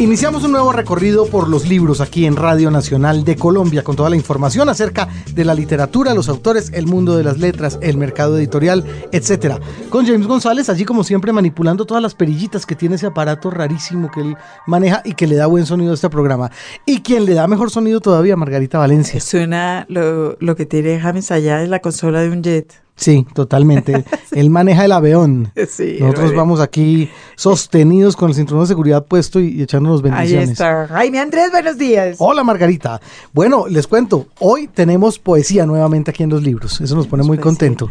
Iniciamos un nuevo recorrido por los libros aquí en Radio Nacional de Colombia con toda la información acerca de la literatura, los autores, el mundo de las letras, el mercado editorial, etcétera. Con James González, allí como siempre manipulando todas las perillitas que tiene ese aparato rarísimo que él maneja y que le da buen sonido a este programa. Y quien le da mejor sonido todavía, Margarita Valencia. Suena lo, lo que tiene James allá es la consola de un jet. Sí, totalmente. Él maneja el avión. Nosotros vamos aquí sostenidos con el cinturón de seguridad puesto y, echándonos bendiciones. Ahí está. Jaime Andrés, buenos días. Hola, Margarita. Bueno, les cuento, hoy tenemos poesía nuevamente aquí en los libros. Eso nos pone muy contento.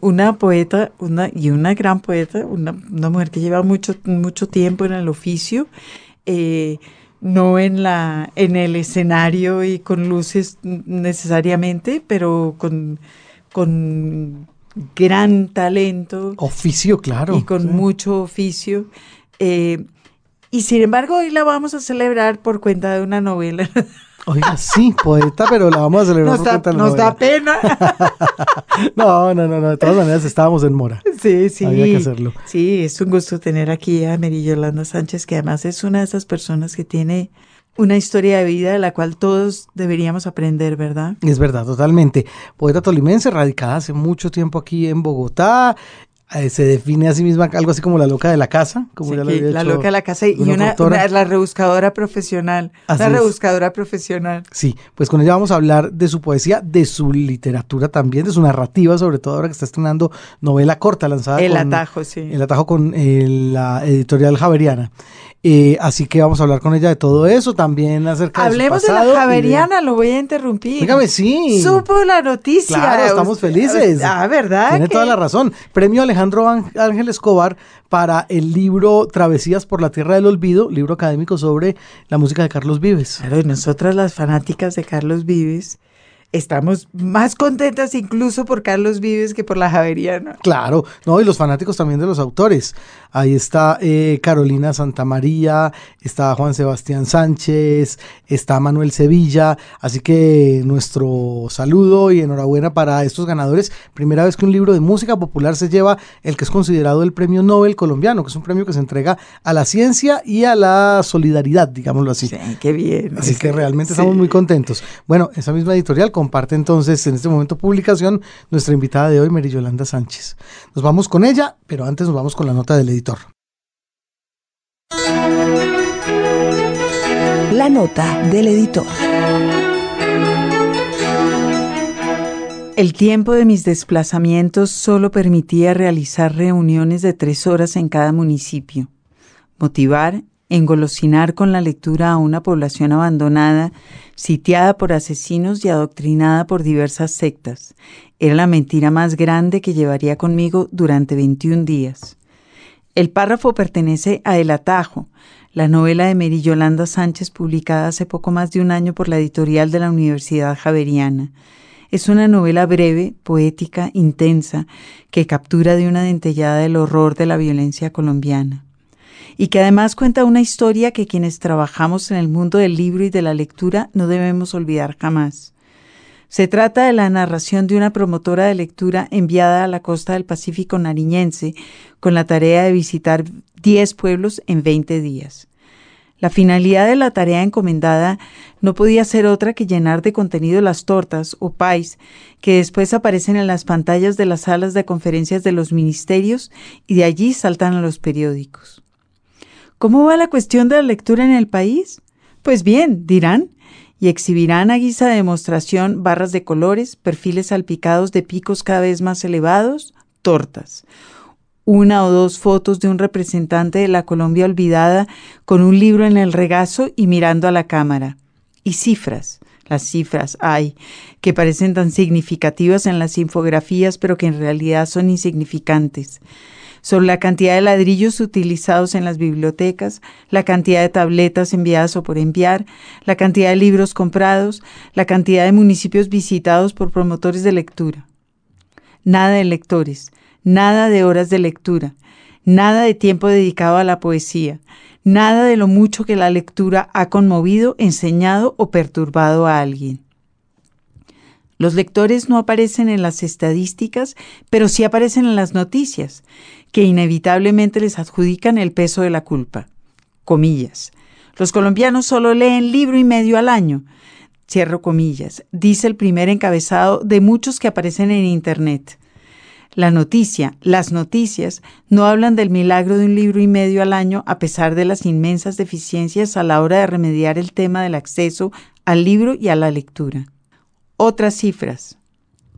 Una, poeta una, y una gran poeta, una, mujer que lleva mucho, mucho tiempo en el oficio. Eh, no en la en el escenario y con luces necesariamente, pero con con gran talento. Oficio, claro. Y con mucho oficio. Eh, y sin embargo, hoy la vamos a celebrar por cuenta de una novela. Oiga, sí, poeta, pero la vamos a celebrar nos por cuenta de Nos da pena. no, no, no, de todas maneras estábamos en mora. Sí, sí. Había que hacerlo. Sí, es un gusto tener aquí a Mary Yolanda Sánchez, que además es una de esas personas que tiene una historia de vida de la cual todos deberíamos aprender, ¿verdad? Es verdad, totalmente. Poeta tolimense, radicada hace mucho tiempo aquí en Bogotá, se define a sí misma algo así como la loca de la casa, como ya la loca de la casa y una, la rebuscadora profesional, la rebuscadora profesional. Sí, pues con ella vamos a hablar de su poesía, de su literatura también, de su narrativa, sobre todo ahora que está estrenando novela corta lanzada. El atajo, sí. El atajo con eh, la editorial Javeriana. Eh, así que vamos a hablar con ella de todo eso, también acerca Hablemos de su pasado. de la Javeriana, lo voy a interrumpir. Dígame, sí. Supo la noticia. Claro, estamos felices. Ah, ¿verdad? Tiene toda la razón. Premio Alejandro Ángel Escobar para el libro Travesías por la Tierra del Olvido, libro académico sobre la música de Carlos Vives. Claro, nosotras las fanáticas de Carlos Vives estamos más contentas incluso por Carlos Vives que por la Javeriana. Claro, no, y los fanáticos también de los autores. Ahí está eh, Carolina Santamaría, está Juan Sebastián Sánchez, está Manuel Sevilla. Así que nuestro saludo y enhorabuena para estos ganadores. Primera vez que un libro de música popular se lleva el que es considerado el premio Nobel colombiano, que es un premio que se entrega a la ciencia y a la solidaridad, digámoslo así. Sí, qué bien. Así que realmente estamos muy contentos. Bueno, esa misma editorial comparte entonces en este momento publicación nuestra invitada de hoy, Mary Yolanda Sánchez. Nos vamos con ella, pero antes nos vamos con la nota del editor. La nota del editor. El tiempo de mis desplazamientos solo permitía realizar reuniones de tres horas en cada municipio, motivar, engolosinar con la lectura a una población abandonada, sitiada por asesinos y adoctrinada por diversas sectas. Era la mentira más grande que llevaría conmigo durante 21 días. El párrafo pertenece a El Atajo, la novela de Mary Yolanda Sánchez publicada hace poco más de un año por la editorial de la Universidad Javeriana. Es una novela breve, poética, intensa, que captura de una dentellada el horror de la violencia colombiana y que además cuenta una historia que quienes trabajamos en el mundo del libro y de la lectura no debemos olvidar jamás. Se trata de la narración de una promotora de lectura enviada a la costa del Pacífico nariñense con la tarea de visitar 10 pueblos en 20 días. La finalidad de la tarea encomendada no podía ser otra que llenar de contenido las tortas o pais que después aparecen en las pantallas de las salas de conferencias de los ministerios y de allí saltan a los periódicos. ¿Cómo va la cuestión de la lectura en el país? Pues bien, dirán, y exhibirán a guisa de demostración barras de colores, perfiles salpicados de picos cada vez más elevados, tortas. Una o dos fotos de un representante de la Colombia olvidada con un libro en el regazo y mirando a la cámara. Y cifras. Las cifras hay, que parecen tan significativas en las infografías, pero que en realidad son insignificantes sobre la cantidad de ladrillos utilizados en las bibliotecas, la cantidad de tabletas enviadas o por enviar, la cantidad de libros comprados, la cantidad de municipios visitados por promotores de lectura. Nada de lectores, nada de horas de lectura, nada de tiempo dedicado a la poesía, nada de lo mucho que la lectura ha conmovido, enseñado o perturbado a alguien. Los lectores no aparecen en las estadísticas, pero sí aparecen en las noticias, que inevitablemente les adjudican el peso de la culpa. Comillas. Los colombianos solo leen libro y medio al año. Cierro comillas. Dice el primer encabezado de muchos que aparecen en Internet. La noticia, las noticias, no hablan del milagro de un libro y medio al año a pesar de las inmensas deficiencias a la hora de remediar el tema del acceso al libro y a la lectura. Otras cifras.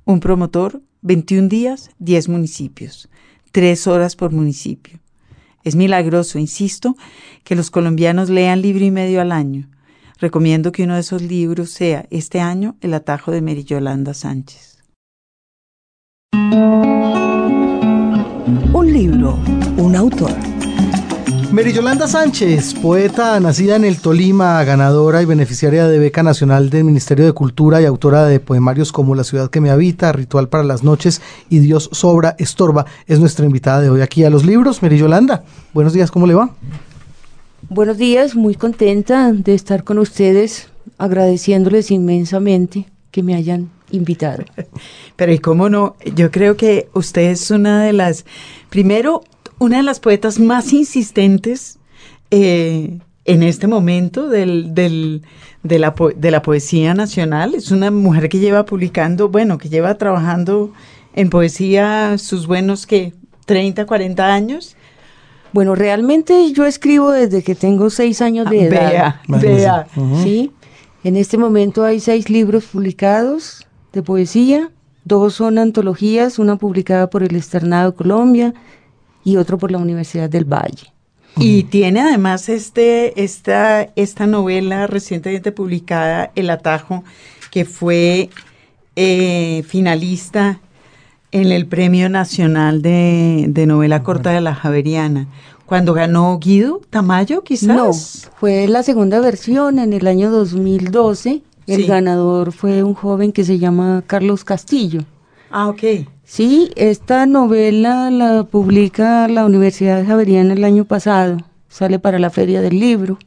Un promotor, 21 días, 10 municipios, 3 horas por municipio. Es milagroso, insisto, que los colombianos lean libro y medio al año. Recomiendo que uno de esos libros sea este año El atajo de Mary Yolanda Sánchez. Un libro, un autor. Mary Yolanda Sánchez, poeta nacida en el Tolima, ganadora y beneficiaria de beca nacional del Ministerio de Cultura y autora de poemarios como La ciudad que me habita, Ritual para las noches y Dios sobra, estorba, es nuestra invitada de hoy aquí a los libros. Mary Yolanda, buenos días, ¿cómo le va? Buenos días, muy contenta de estar con ustedes, agradeciéndoles inmensamente que me hayan invitado. Pero y cómo no, yo creo que usted es una de las, primero, una de las poetas más insistentes eh, en este momento del, del, de, la de la poesía nacional. Es una mujer que lleva publicando, bueno, que lleva trabajando en poesía sus buenos, que 30, 40 años. Bueno, realmente yo escribo desde que tengo seis años de edad. Vea, vea. Sí, en este momento hay seis libros publicados de poesía. Dos son antologías, una publicada por el Externado Colombia y otro por la Universidad del Valle. Y tiene además este, esta, esta novela recientemente publicada, El Atajo, que fue eh, finalista en el Premio Nacional de, de Novela Corta de la Javeriana. Cuando ganó Guido Tamayo, quizás. No, fue la segunda versión en el año 2012. El Sí. ganador fue un joven que se llama Carlos Castillo. Ah, ok. Sí, esta novela la publica la Universidad Javeriana el año pasado. Sale para la Feria del Libro.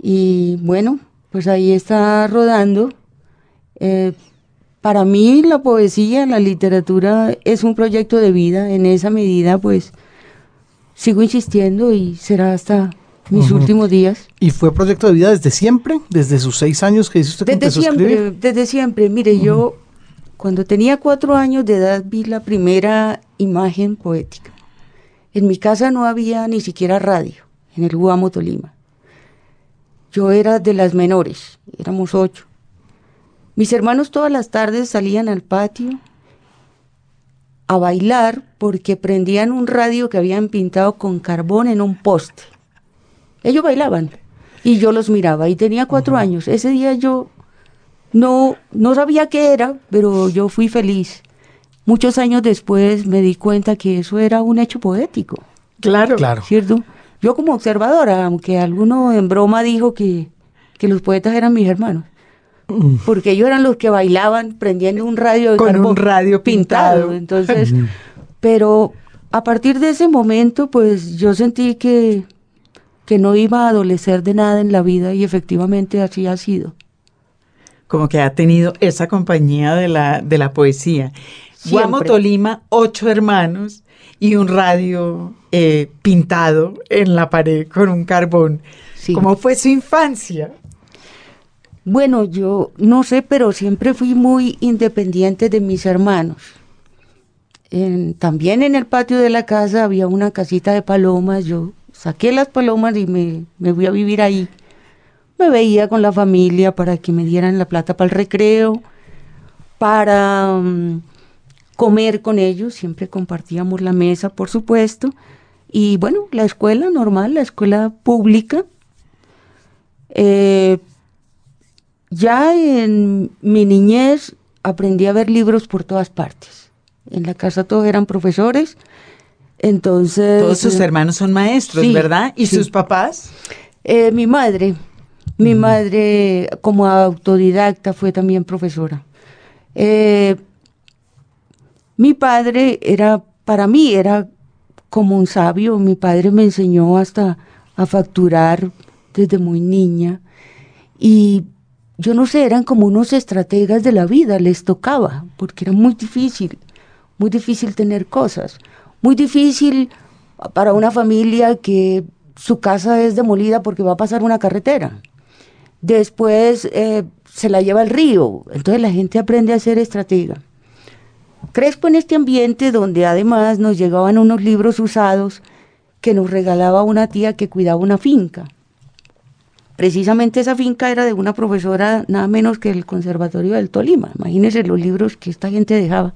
Y bueno, pues ahí está rodando. Eh, para mí la poesía, la literatura es un proyecto de vida. En esa medida, pues sigo insistiendo y será hasta mis últimos días. ¿Y fue proyecto de vida desde siempre? ¿Desde sus seis años que dice usted que Desde empezó a siempre, escribir? desde siempre. Mire, yo cuando tenía cuatro años de edad vi la primera imagen poética. En mi casa no había ni siquiera radio, en el Guamo Tolima. Yo era de las menores, éramos ocho. Mis hermanos todas las tardes salían al patio a bailar porque prendían un radio que habían pintado con carbón en un poste. Ellos bailaban y yo los miraba y tenía cuatro años. Ese día yo no, no sabía qué era, pero yo fui feliz. Muchos años después me di cuenta que eso era un hecho poético, Claro. Claro. ¿cierto? Yo como observadora, aunque alguno en broma dijo que, que los poetas eran mis hermanos, porque ellos eran los que bailaban prendiendo un radio de Con un radio pintado. Entonces, pero a partir de ese momento, pues yo sentí que, que no iba a adolecer de nada en la vida y efectivamente así ha sido. Como que ha tenido esa compañía de la, de la poesía. Guamo Siempre. Tolima, ocho hermanos y un radio eh, pintado en la pared con un carbón. Sí. ¿Cómo fue su infancia? Bueno, yo no sé, pero siempre fui muy independiente de mis hermanos. En- también en el patio de la casa había una casita de palomas. Yo saqué las palomas y me, me fui a vivir ahí. Me veía con la familia para que me dieran la plata para el recreo, para mm, comer con ellos. Siempre compartíamos la mesa, por supuesto. Y bueno, la escuela normal, la escuela pública. Eh, ya en mi niñez aprendí a ver libros por todas partes. En la casa todos eran profesores, entonces... Todos sus eh, hermanos son maestros, sí, ¿verdad? ¿Y sí. sus papás? eh, mi madre, mi madre como autodidacta fue también profesora. Eh, mi padre era, para mí era como un sabio, mi padre me enseñó hasta a facturar desde muy niña. Y yo no sé, eran como unos estrategas de la vida, les tocaba, porque era muy difícil, muy difícil tener cosas, muy difícil para una familia que su casa es demolida porque va a pasar una carretera. Después eh, se la lleva al río, entonces la gente aprende a ser estratega. Crespo en este ambiente donde además nos llegaban unos libros usados que nos regalaba una tía que cuidaba una finca. Precisamente esa finca era de una profesora nada menos que el Conservatorio del Tolima. Imagínense los libros que esta gente dejaba.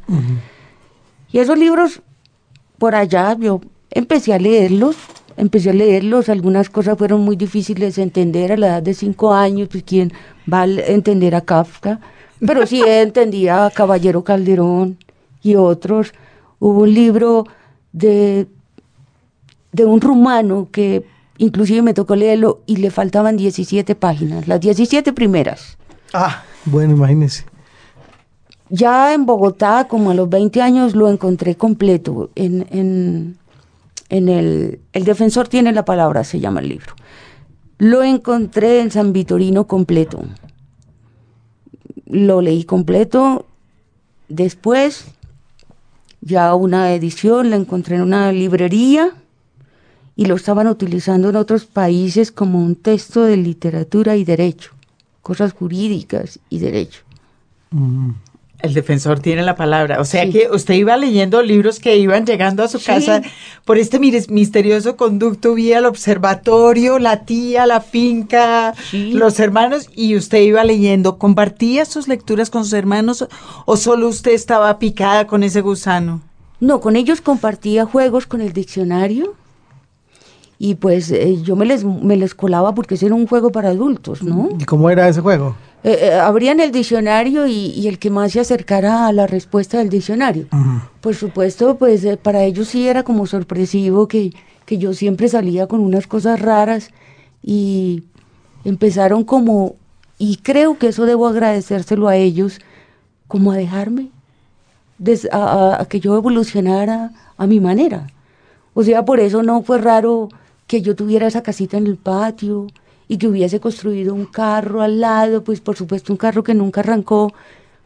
Y esos libros, por allá, yo empecé a leerlos, empecé a leerlos, algunas cosas fueron muy difíciles de entender a la edad de cinco años, pues quién va a entender a Kafka, pero sí entendía a Caballero Calderón y otros. Hubo un libro de, de un rumano que inclusive me tocó leerlo y le faltaban 17 páginas, las 17 primeras. Ah, bueno, imagínese. Ya en Bogotá, como a los 20 años, lo encontré completo. En, en, en el, el Defensor tiene la palabra, se llama el libro. Lo encontré en San Vitorino completo. Lo leí completo. Después, ya una edición la encontré en una librería y lo estaban utilizando en otros países como un texto de literatura y derecho, cosas jurídicas y derecho. Mm. El defensor tiene la palabra. O sea que usted iba leyendo libros que iban llegando a su casa por este misterioso conducto vía el observatorio, la tía, la finca, los hermanos, y usted iba leyendo. ¿Compartía sus lecturas con sus hermanos o solo usted estaba picada con ese gusano? No, con ellos compartía juegos con el diccionario y pues eh, yo me les, me les colaba porque ese era un juego para adultos, ¿no? ¿Y cómo era ese juego? Eh, eh, abrían el diccionario y, el que más se acercara a la respuesta del diccionario. Por supuesto, pues para ellos sí era como sorpresivo que, que yo siempre salía con unas cosas raras y empezaron como, y creo que eso debo agradecérselo a ellos, como a dejarme, a, que yo evolucionara a mi manera. O sea, por eso no fue raro que yo tuviera esa casita en el patio y que hubiese construido un carro al lado, pues por supuesto un carro que nunca arrancó,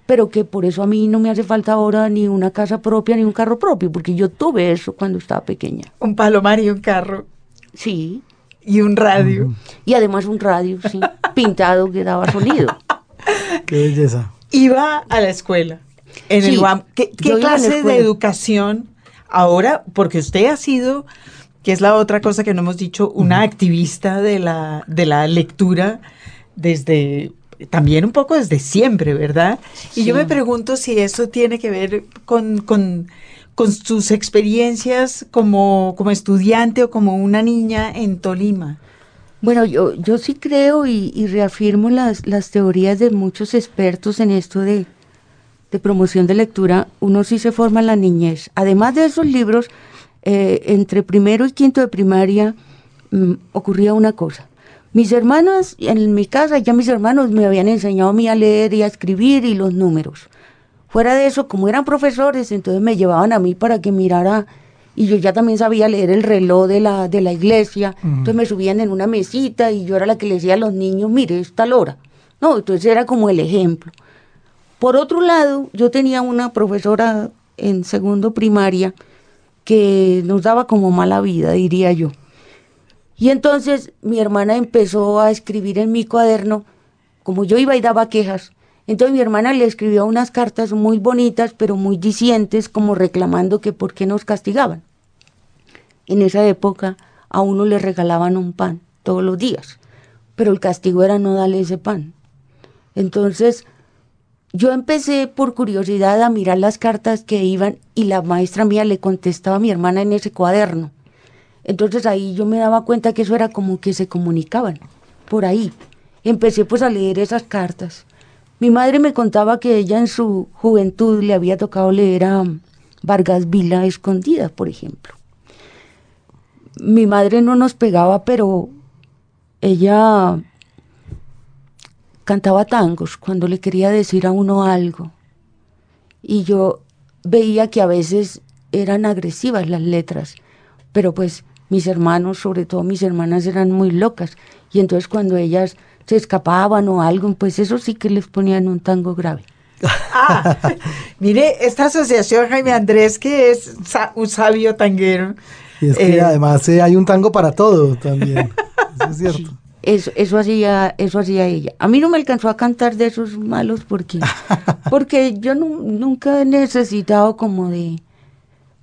pero que por eso a mí no me hace falta ahora ni una casa propia ni un carro propio, porque yo tuve eso cuando estaba pequeña. Un palomar y un carro. Sí. Y un radio. Y además un radio, sí, pintado que daba sonido. Qué belleza. Iba a la escuela. En el ¿Qué, qué clase de educación ahora? Porque usted ha sido que es la otra cosa que no hemos dicho, una activista de la, de la lectura desde también un poco desde siempre, ¿verdad? Y yo me pregunto si eso tiene que ver con, con, sus experiencias como, como estudiante o como una niña en Tolima. Bueno, yo, yo sí creo y, reafirmo las, las teorías de muchos expertos en esto de, de promoción de lectura. Uno sí se forma en la niñez. Además de esos libros, eh, entre primero y quinto de primaria mm, ocurría una cosa. Mis hermanos, en mi casa ya mis hermanos me habían enseñado a mí a leer y a escribir y los números. Fuera de eso, como eran profesores, entonces me llevaban a mí para que mirara y yo ya también sabía leer el reloj de la, de la iglesia, entonces me subían en una mesita y yo era la que le decía a los niños, mire, es tal hora. No, entonces era como el ejemplo. Por otro lado, yo tenía una profesora en segundo primaria que nos daba como mala vida, diría yo. Y entonces mi hermana empezó a escribir en mi cuaderno, como yo iba y daba quejas. Entonces mi hermana le escribió unas cartas muy bonitas, pero muy dicientes, como reclamando que por qué nos castigaban. En esa época a uno le regalaban un pan todos los días, pero el castigo era no darle ese pan. Entonces yo empecé por curiosidad a mirar las cartas que iban y la maestra mía le contestaba a mi hermana en ese cuaderno. Entonces ahí yo me daba cuenta que eso era como que se comunicaban, por ahí. Empecé pues a leer esas cartas. Mi madre me contaba que ella en su juventud le había tocado leer a Vargas Vila escondida, por ejemplo. Mi madre no nos pegaba, pero ella cantaba tangos cuando le quería decir a uno algo. Y yo veía que a veces eran agresivas las letras, pero pues mis hermanos, sobre todo mis hermanas, eran muy locas. Y entonces cuando ellas se escapaban o algo, pues eso sí que les ponían un tango grave. Ah, mire, esta asociación Jaime Andrés, que es un sabio tanguero. Y es que eh, además eh, hay un tango para todo también. Eso es cierto. Eso, eso, hacía, eso hacía ella. A mí no me alcanzó a cantar de esos malos porque, porque yo nunca he necesitado como de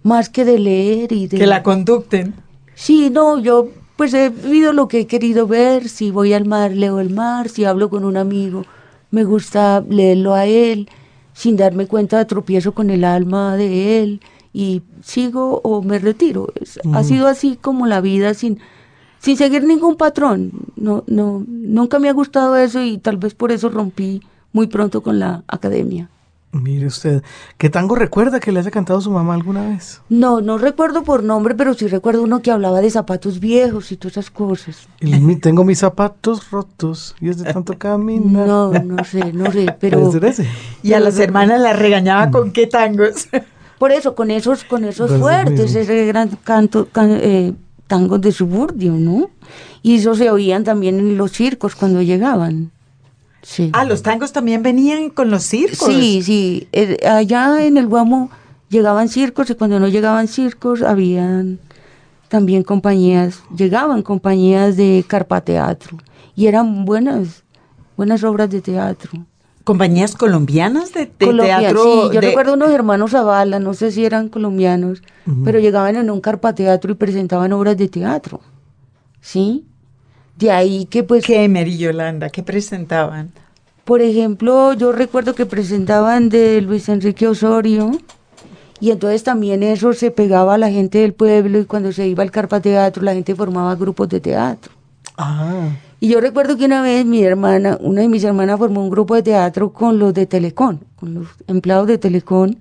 más que de leer y de... Que la conducten. Sí, no, yo pues he vivido lo que he querido ver, si voy al mar, leo el mar, si hablo con un amigo, me gusta leerlo a él, sin darme cuenta tropiezo con el alma de él y sigo o me retiro. Ha sido así como la vida sin, sin seguir ningún patrón. No, no, nunca me ha gustado eso y tal vez por eso rompí muy pronto con la academia. Mire usted, ¿qué tango recuerda que le haya cantado su mamá alguna vez? No, no recuerdo por nombre, pero sí recuerdo uno que hablaba de zapatos viejos y todas esas cosas. tengo mis zapatos rotos y es de tanto caminar. No, no sé, no sé, pero... Y a las hermanas las regañaba con qué tangos. Por eso, con esos, con esos fuertes, ese gran canto, eh, tangos de suburbio, ¿no? Y eso se oían también en los circos cuando llegaban. Ah, los tangos también venían con los circos. Sí, sí. allá en el Guamo llegaban circos y cuando no llegaban circos habían también compañías, llegaban compañías de carpateatro y eran buenas, buenas obras de teatro. ¿Compañías colombianas de, teatro? Sí, yo recuerdo unos hermanos Zavala, no sé si eran colombianos, pero llegaban en un carpateatro y presentaban obras de teatro. ¿Sí? De ahí que pues... ¿Qué, Mary Yolanda? ¿Qué presentaban? Por ejemplo, yo recuerdo que presentaban de Luis Enrique Osorio y entonces también eso se pegaba a la gente del pueblo y cuando se iba al Carpa Teatro la gente formaba grupos de teatro. Ah. Y yo recuerdo que una vez mi hermana, una de mis hermanas formó un grupo de teatro con los de Telecom, con los empleados de Telecom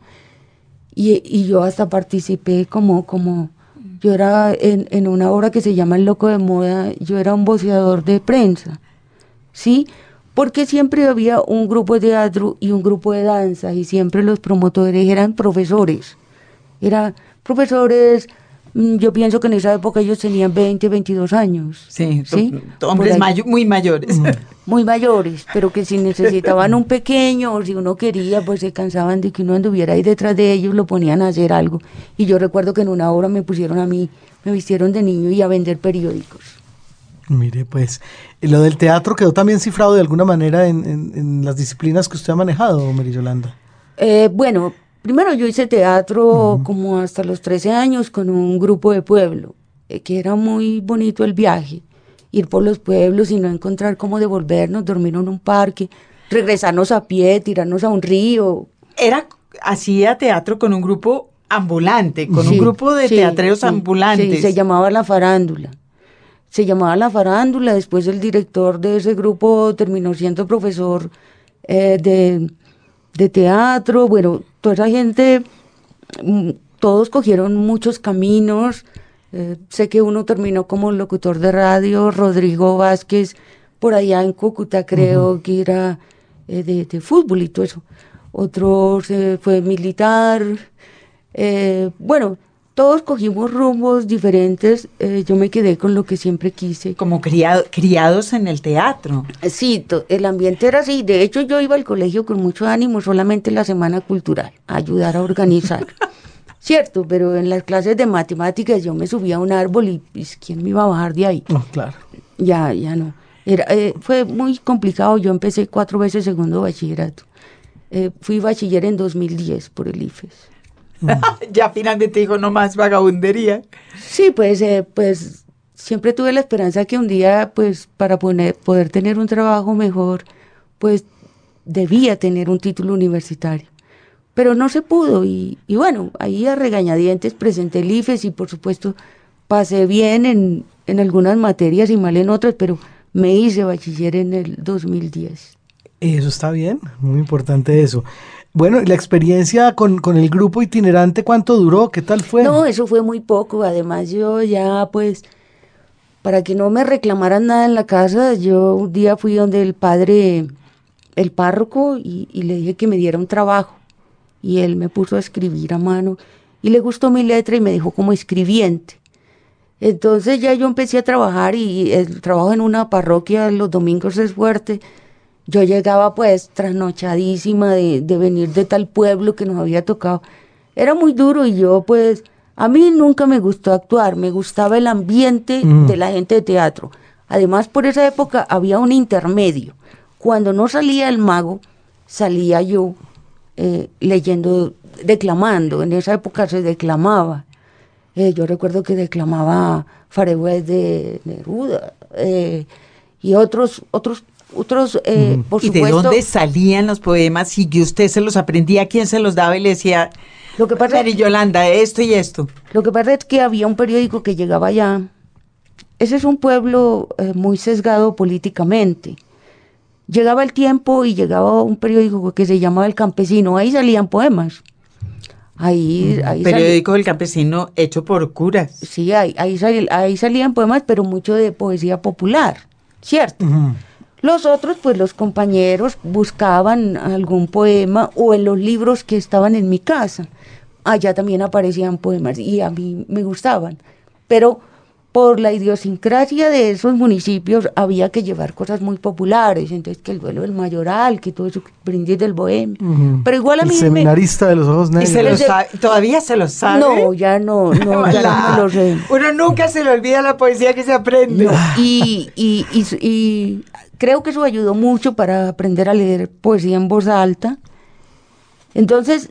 y, y yo hasta participé como, como yo era en, en, una obra que se llama El Loco de Moda, yo era un voceador de prensa, ¿sí? Porque siempre había un grupo de teatro y un grupo de danza y siempre los promotores eran profesores. Eran profesores, yo pienso que en esa época ellos tenían 20, 22 años. Sí, ¿sí? hombres muy mayores. Muy mayores, pero que si necesitaban un pequeño o si uno quería, pues se cansaban de que uno anduviera ahí detrás de ellos, lo ponían a hacer algo. Y yo recuerdo que en una hora me pusieron a mí, me vistieron de niño y a vender periódicos. Mire, pues, lo del teatro quedó también cifrado de alguna manera en, las disciplinas que usted ha manejado, Mary Yolanda. Eh, bueno, primero yo hice teatro como hasta los 13 años con un grupo de pueblo, eh, que era muy bonito el viaje ir por los pueblos y no encontrar cómo devolvernos, dormir en un parque, regresarnos a pie, tirarnos a un río. Era, hacía teatro con un grupo ambulante, con un grupo de teatreros ambulantes. se llamaba La Farándula. Se llamaba La Farándula, después el director de ese grupo terminó siendo profesor eh, de, de teatro, bueno, toda esa gente, mm, todos cogieron muchos caminos, eh, sé que uno terminó como locutor de radio, Rodrigo Vázquez, por allá en Cúcuta creo que era eh, de, fútbol y todo eso. Otro fue militar. Eh, bueno, todos cogimos rumbos diferentes. yo me quedé con lo que siempre quise. Como criado, criados en el teatro. Sí, el ambiente era así. De hecho, yo iba al colegio con mucho ánimo solamente la semana cultural, a ayudar a organizar. Cierto, pero en las clases de matemáticas yo me subía a un árbol y pues, ¿quién me iba a bajar de ahí? No, claro. Ya, ya no. Era, eh, fue muy complicado. Yo empecé cuatro veces segundo bachillerato. Eh, fui bachiller en 2010 por el IFES. ya finalmente dijo, no más vagabundería. Sí, pues, eh, pues siempre tuve la esperanza que un día, pues, para poner, poder tener un trabajo mejor, pues debía tener un título universitario pero no se pudo y, bueno, ahí a regañadientes presenté el IFES y por supuesto pasé bien en, en algunas materias y mal en otras, pero me hice bachiller en el 2010. Eso está bien, muy importante eso. Bueno, ¿y la experiencia con, con, el grupo itinerante cuánto duró? ¿Qué tal fue? No, eso fue muy poco. Además, yo ya pues, para que no me reclamaran nada en la casa, yo un día fui donde el padre, el párroco, y, y le dije que me diera un trabajo y él me puso a escribir a mano y le gustó mi letra y me dijo como escribiente. Entonces ya yo empecé a trabajar y el trabajo en una parroquia los domingos es fuerte. Yo llegaba pues trasnochadísima de, de venir de tal pueblo que nos había tocado. Era muy duro y yo pues, a mí nunca me gustó actuar, me gustaba el ambiente Mm. de la gente de teatro. Además por esa época había un intermedio. Cuando no salía el mago, salía yo eh, leyendo, declamando. En esa época se declamaba. Eh, yo recuerdo que declamaba Farehués de Neruda eh, y otros, otros, otros, eh, por ¿Y de supuesto. dónde salían los poemas y que usted se los aprendía? ¿Quién se los daba y le decía, Lo que pasa Mary Yolanda, esto y esto? Lo que pasa es que había un periódico que llegaba allá. Ese es un pueblo eh, muy sesgado políticamente. Llegaba el tiempo y llegaba un periódico que se llamaba El Campesino. Ahí salían poemas. Ahí, ahí Periódico del campesino hecho por curas. sí, ahí, ahí, sali- ahí salían poemas, pero mucho de poesía popular, ¿cierto? Ujú. Los otros, pues los compañeros buscaban algún poema o en los libros que estaban en mi casa. Allá también aparecían poemas y a mí me gustaban. Pero por la idiosincrasia de esos municipios había que llevar cosas muy populares. Entonces, que el duelo del mayoral, que todo eso, que brindis del bohemio. Pero igual a El mí me... seminarista de los ojos ¿Y negros. se lo Ese- sabe? ¿Todavía se lo sabe? No, ya no, no, ya no me lo sé. Uno nunca se le olvida la poesía que se aprende. No, y, y, y, y creo que eso ayudó mucho para aprender a leer poesía en voz alta. Entonces,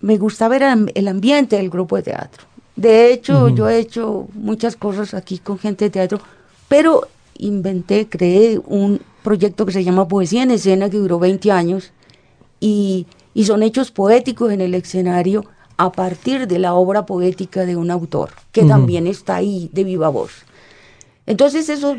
me gustaba am- el ambiente del grupo de teatro. De hecho, yo he hecho muchas cosas aquí con gente de teatro, pero inventé, creé un proyecto que se llama Poesía en Escena, que duró 20 años, y, y son hechos poéticos en el escenario a partir de la obra poética de un autor, que también está ahí de viva voz. Entonces eso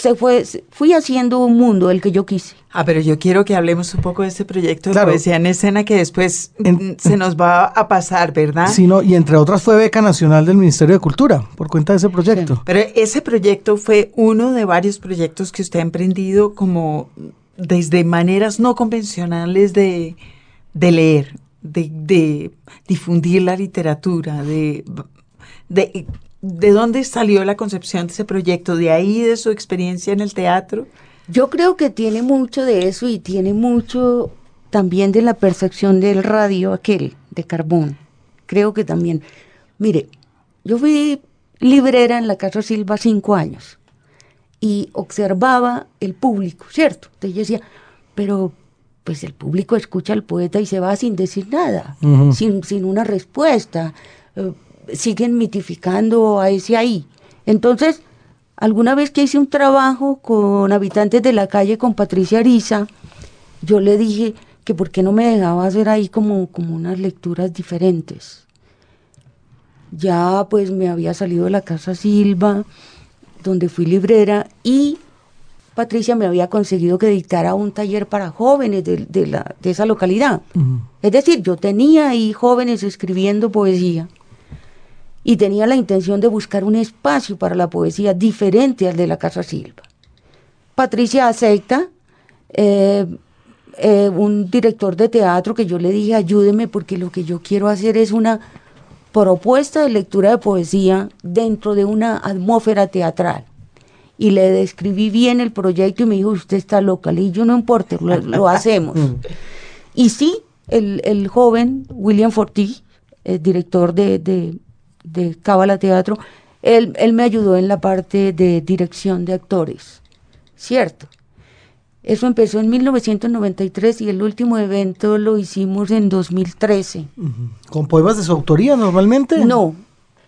se fue, se- fui haciendo un mundo el que yo quise. Ah, pero yo quiero que hablemos un poco de ese proyecto de Claro. poesía en escena que después En- se nos va a pasar, ¿verdad? Sí, no, y entre otras fue beca nacional del Ministerio de Cultura por cuenta de ese proyecto. Pero ese proyecto fue uno de varios proyectos que usted ha emprendido como desde maneras no convencionales de, de leer, de, de difundir la literatura, de, de, de dónde salió la concepción de ese proyecto, de ahí de su experiencia en el teatro. Yo creo que tiene mucho de eso y tiene mucho también de la percepción del radio aquel, de carbón. Creo que también. Mire, yo fui librera en la Casa Silva cinco años y observaba el público, ¿cierto? Entonces yo decía, pero pues el público escucha al poeta y se va sin decir nada, sin, sin una respuesta. Eh, siguen mitificando a ese ahí. Entonces, alguna vez que hice un trabajo con habitantes de la calle, con Patricia Ariza, yo le dije que por qué no me dejaba hacer ahí como, como unas lecturas diferentes. Ya pues me había salido de la casa Silva, donde fui librera, y Patricia me había conseguido que dictara un taller para jóvenes de, de la, de esa localidad. Es decir, yo tenía ahí jóvenes escribiendo poesía y tenía la intención de buscar un espacio para la poesía diferente al de la Casa Silva. Patricia acepta, eh, eh, un director de teatro que yo le dije, ayúdeme porque lo que yo quiero hacer es una propuesta de lectura de poesía dentro de una atmósfera teatral. Y le describí bien el proyecto y me dijo, usted está local y yo no importa, lo, lo hacemos. Y sí, el, el joven William Forti, el director de, de, de Cábala Teatro, él, él me ayudó en la parte de dirección de actores, ¿cierto? Eso empezó en 1993 y el último evento lo hicimos en 2013. Ujú. ¿Con poemas de su autoría normalmente? No,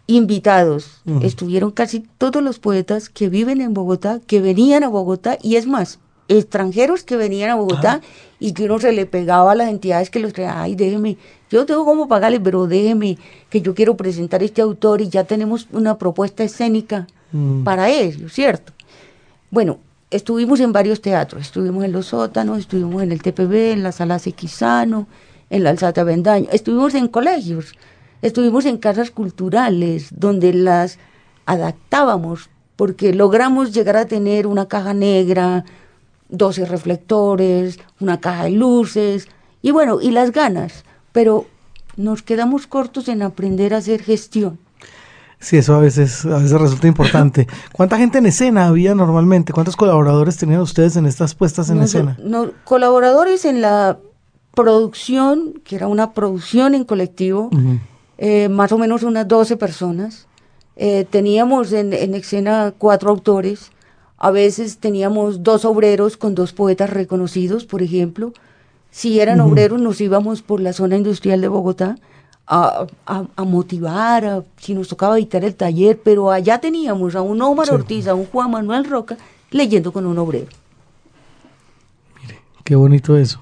invitados. Estuvieron casi todos los poetas que viven en Bogotá, que venían a Bogotá, y es más, extranjeros que venían a Bogotá y que uno se le pegaba a las entidades que los traían, ay, déjeme, yo tengo cómo pagarle, pero déjeme, que yo quiero presentar este autor y ya tenemos una propuesta escénica Mm. para ellos, ¿cierto? Bueno, estuvimos en varios teatros, estuvimos en Los Sótanos, estuvimos en el TPB, en la Sala Sequizano, en la Alzata Vendaño, estuvimos en colegios, estuvimos en casas culturales, donde las adaptábamos, porque logramos llegar a tener una caja negra, 12 reflectores, una caja de luces, y bueno, y las ganas, pero nos quedamos cortos en aprender a hacer gestión. Sí, eso a veces, a veces resulta importante. ¿Cuánta gente en escena había normalmente? ¿Cuántos colaboradores tenían ustedes en estas puestas en escena? No, colaboradores en la producción, que era una producción en colectivo, eh, más o menos unas 12 personas. Eh, teníamos en, en, escena cuatro autores. A veces teníamos dos obreros con dos poetas reconocidos, por ejemplo. Si eran obreros, nos íbamos por la zona industrial de Bogotá a, motivar, si nos tocaba editar el taller, pero allá teníamos a un Omar Ortiz, a un Juan Manuel Roca, leyendo con un obrero. Mire, qué bonito eso.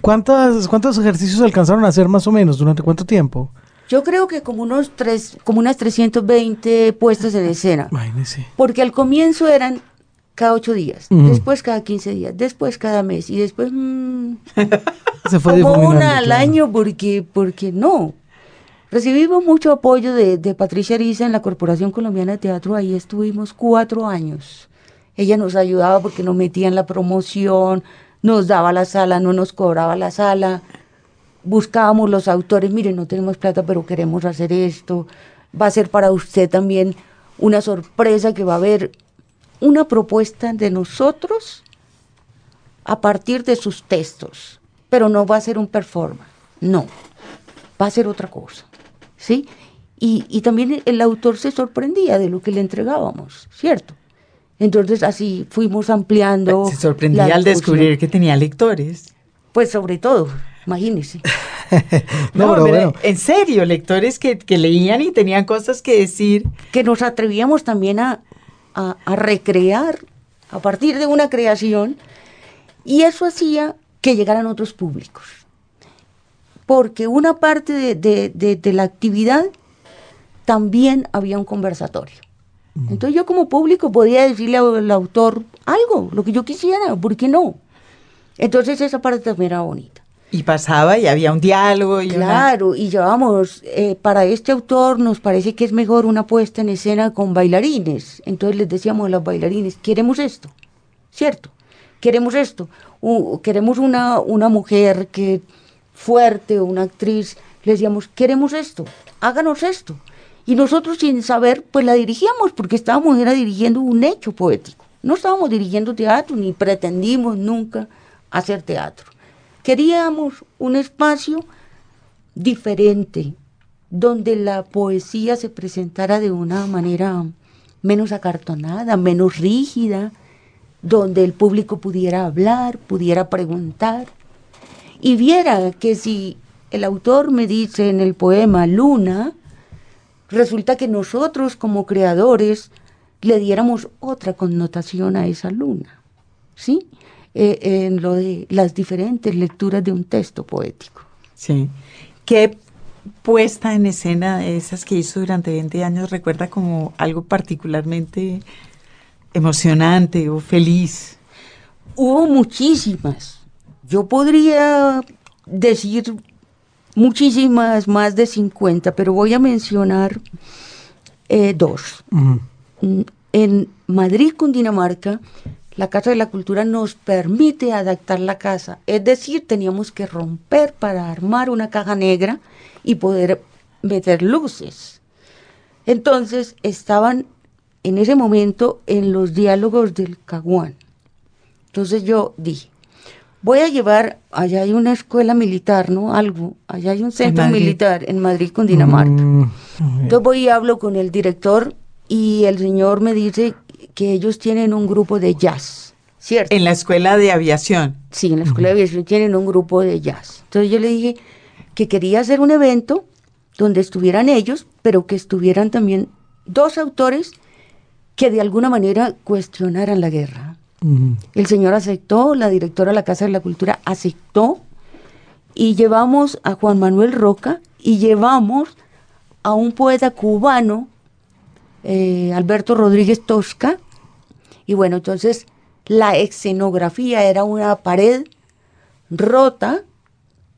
¿Cuántos, ¿Cuántos ejercicios alcanzaron a hacer más o menos? ¿Durante cuánto tiempo? Yo creo que como unos tres, como unas 320 puestas en escena. Imagínese. Porque al comienzo eran cada ocho días, después cada 15 días, después cada mes y después mm, se fue como una al año porque, porque no. Recibimos mucho apoyo de, de Patricia Ariza en la Corporación Colombiana de Teatro, ahí estuvimos cuatro años. Ella nos ayudaba porque nos metía en la promoción, nos daba la sala, no nos cobraba la sala. Buscábamos los autores, mire, no tenemos plata, pero queremos hacer esto. Va a ser para usted también una sorpresa que va a haber una propuesta de nosotros a partir de sus textos, pero no va a ser un performance, no, va a ser otra cosa, ¿sí? Y, también el autor se sorprendía de lo que le entregábamos, ¿cierto? Entonces así fuimos ampliando. Se sorprendía al descubrir que tenía lectores. Pues sobre todo, imagínese. no, pero bueno. En serio, lectores que, que, leían y tenían cosas que decir. Que nos atrevíamos también a, a, recrear a partir de una creación y eso hacía que llegaran otros públicos. Porque una parte de, la actividad también había un conversatorio. Entonces yo como público podía decirle al autor algo, lo que yo quisiera, ¿por qué no? Entonces esa parte también era bonita. Y pasaba y había un diálogo. Y claro, y llevamos, eh, para este autor nos parece que es mejor una puesta en escena con bailarines. Entonces les decíamos a los bailarines, queremos esto, ¿cierto? Queremos esto. queremos una, una mujer que fuerte, una actriz. Les decíamos, queremos esto, háganos esto. Y nosotros sin saber, pues la dirigíamos, porque estábamos era dirigiendo un hecho poético. No estábamos dirigiendo teatro, ni pretendimos nunca hacer teatro. Queríamos un espacio diferente, donde la poesía se presentara de una manera menos acartonada, menos rígida, donde el público pudiera hablar, pudiera preguntar, y viera que si el autor me dice en el poema Luna, resulta que nosotros como creadores le diéramos otra connotación a esa luna, ¿sí? Eh, en lo de las diferentes lecturas de un texto poético. Sí. ¿Qué puesta en escena de esas que hizo durante 20 años recuerda como algo particularmente emocionante o feliz? Hubo muchísimas. Yo podría decir muchísimas, más de 50, pero voy a mencionar eh, dos. Mm, en Madrid, Cundinamarca, la Casa de la Cultura nos permite adaptar la casa. Es decir, teníamos que romper para armar una caja negra y poder meter luces. Entonces estaban en ese momento en los diálogos del Caguán. Entonces yo dije, voy a llevar, allá hay una escuela militar, ¿no? Algo, allá hay un centro militar en Madrid, con Dinamarca. Mm, Entonces voy y hablo con el director y el señor me dice que ellos tienen un grupo de jazz, ¿cierto? En la escuela de aviación. Sí, en la escuela de aviación tienen un grupo de jazz. Entonces yo le dije que quería hacer un evento donde estuvieran ellos, pero que estuvieran también dos autores que de alguna manera cuestionaran la guerra. El señor aceptó, la directora de la Casa de la Cultura aceptó, y llevamos a Juan Manuel Roca y llevamos a un poeta cubano, eh, Alberto Rodríguez Tosca, y bueno, entonces la escenografía era una pared rota,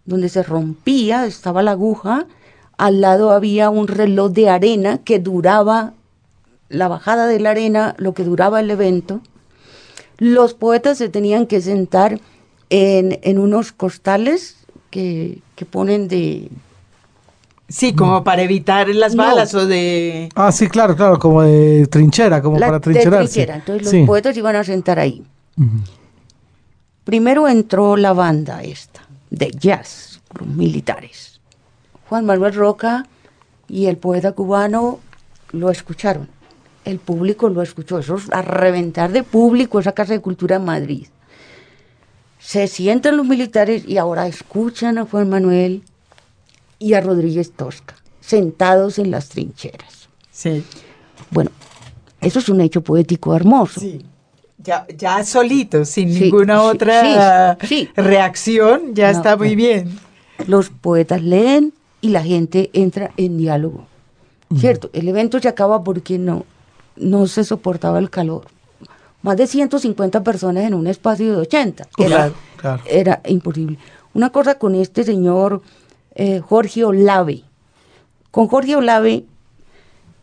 donde se rompía, estaba la aguja, al lado había un reloj de arena que duraba la bajada de la arena, lo que duraba el evento. Los poetas se tenían que sentar en, unos costales que, que ponen de, Sí, como para evitar las No. balas o de... Ah, sí, claro, claro, como de trinchera, como La- para de trincherarse. trinchera. Entonces los Sí. poetas iban a sentar ahí. Primero entró la banda esta, de jazz, los militares. Juan Manuel Roca y el poeta cubano lo escucharon. El público lo escuchó. Eso es a reventar de público esa Casa de Cultura en Madrid. Se sientan los militares y ahora escuchan a Juan Manuel y a Rodríguez Tosca, sentados en las trincheras. Sí. Bueno, eso es un hecho poético hermoso. Sí. Ya, ya solito, sin Sí, ninguna sí, otra sí, sí. reacción, ya No, está muy no. bien. los poetas leen y la gente entra en diálogo. ¿Cierto? El evento se acaba porque no, no se soportaba el calor. Más de 150 personas en un espacio de 80. Era, Claro, claro. era imposible. Una cosa con este señor eh, Jorge Olave. Con Jorge Olave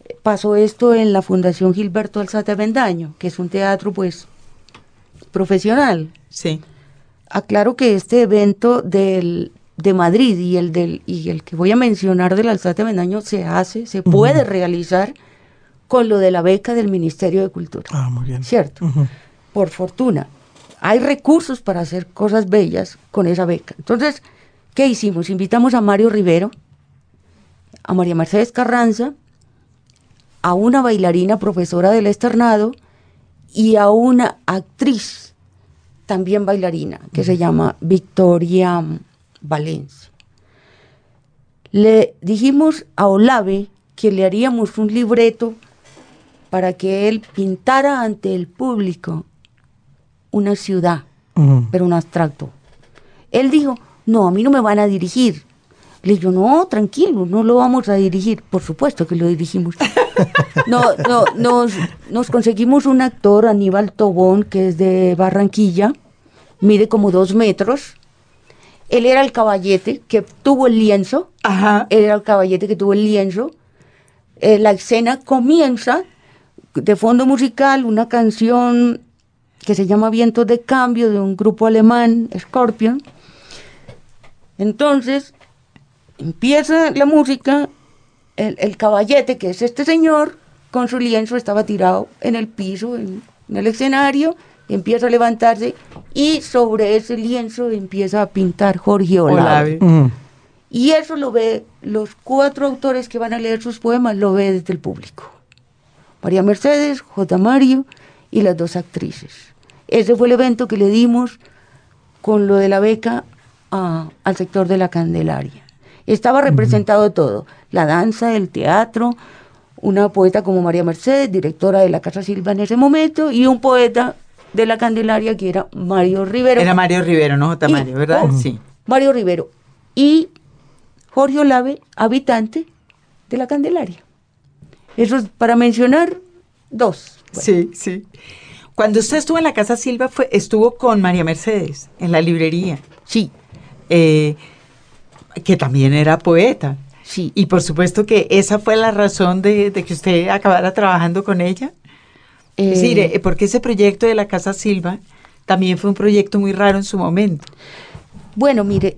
eh, pasó esto en la Fundación Gilberto Alzate Bendaño, que es un teatro pues profesional. Sí. Aclaro que este evento del, de Madrid y el, del, y el que voy a mencionar del Alzate Bendaño se hace, se puede realizar con lo de la beca del Ministerio de Cultura. Ah, muy bien. ¿Cierto? Por fortuna. Hay recursos para hacer cosas bellas con esa beca. Entonces, ¿qué hicimos? Invitamos a Mario Rivero, a María Mercedes Carranza, a una bailarina profesora del externado y a una actriz también bailarina que se llama Victoria Valencia. Le dijimos a Olave que le haríamos un libreto para que él pintara ante el público una ciudad, pero un abstracto. Él dijo, no, a mí no me van a dirigir. Le digo, no, tranquilo, no lo vamos a dirigir. Por supuesto que lo dirigimos. No, no, nos, nos conseguimos un actor, Aníbal Tobón, que es de Barranquilla, mide como dos metros. Él era el caballete que tuvo el lienzo, Ajá. él era el caballete que tuvo el lienzo. Eh, la escena comienza de fondo musical una canción que se llama Vientos de Cambio de un grupo alemán, Scorpion. Entonces empieza la música, el, el caballete, que es este señor, con su lienzo estaba tirado en el piso, en, en el escenario, empieza a levantarse y sobre ese lienzo empieza a pintar Jorge Olave. Ujú. Y eso lo ve, los cuatro autores que van a leer sus poemas, lo ve desde el público. María Mercedes, J. Mario y las dos actrices. Ese fue el evento que le dimos con lo de la beca a- al sector de la Candelaria. Estaba representado todo, la danza, el teatro, una poeta como María Mercedes, directora de la Casa Silva en ese momento, y un poeta de la Candelaria que era Mario Rivero. Era Mario Rivero, no J. Y- Mario, ¿verdad? oh, Sí. Mario Rivero y Jorge Olave, habitante de la Candelaria. Eso es para mencionar dos. Bueno, Sí, sí. Cuando usted estuvo en la Casa Silva, fue, estuvo con María Mercedes en la librería, Sí, eh, que también era poeta. sí. Y por supuesto que esa fue la razón de, de que usted acabara trabajando con ella. Eh, Es decir, eh, porque ese proyecto de la Casa Silva también fue un proyecto muy raro en su momento. Bueno, mire,